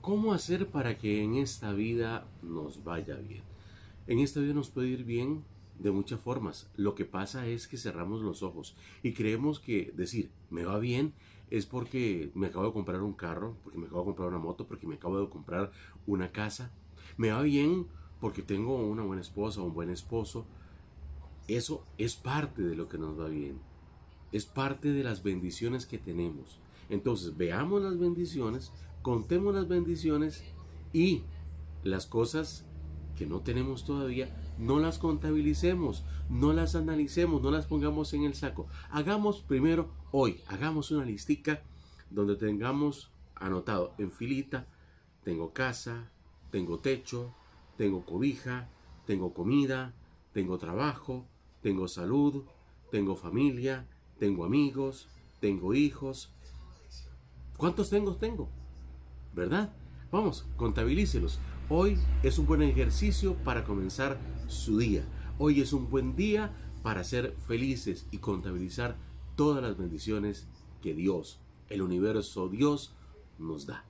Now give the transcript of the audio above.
¿Cómo hacer para que en esta vida nos vaya bien? En esta vida nos puede ir bien de muchas formas. Lo que pasa es que cerramos los ojos y creemos que decir me va bien es porque me acabo de comprar un carro, porque me acabo de comprar una moto, porque me acabo de comprar una casa. Me va bien porque tengo una buena esposa un buen esposo. Eso es parte de lo que nos va bien. Es parte de las bendiciones que tenemos. Entonces veamos las bendiciones, contemos las bendiciones y las cosas que no tenemos todavía, no las contabilicemos, no las analicemos, no las pongamos en el saco. Hagamos primero hoy, hagamos una listica donde tengamos anotado en filita, tengo casa, tengo techo, tengo cobija, tengo comida, tengo trabajo, tengo salud, tengo familia, tengo amigos, tengo hijos. ¿Cuántos tengo? Tengo. ¿Verdad? Vamos, contabilícelos. Hoy es un buen ejercicio para comenzar su día. Hoy es un buen día para ser felices y contabilizar todas las bendiciones que Dios, el universo Dios, nos da.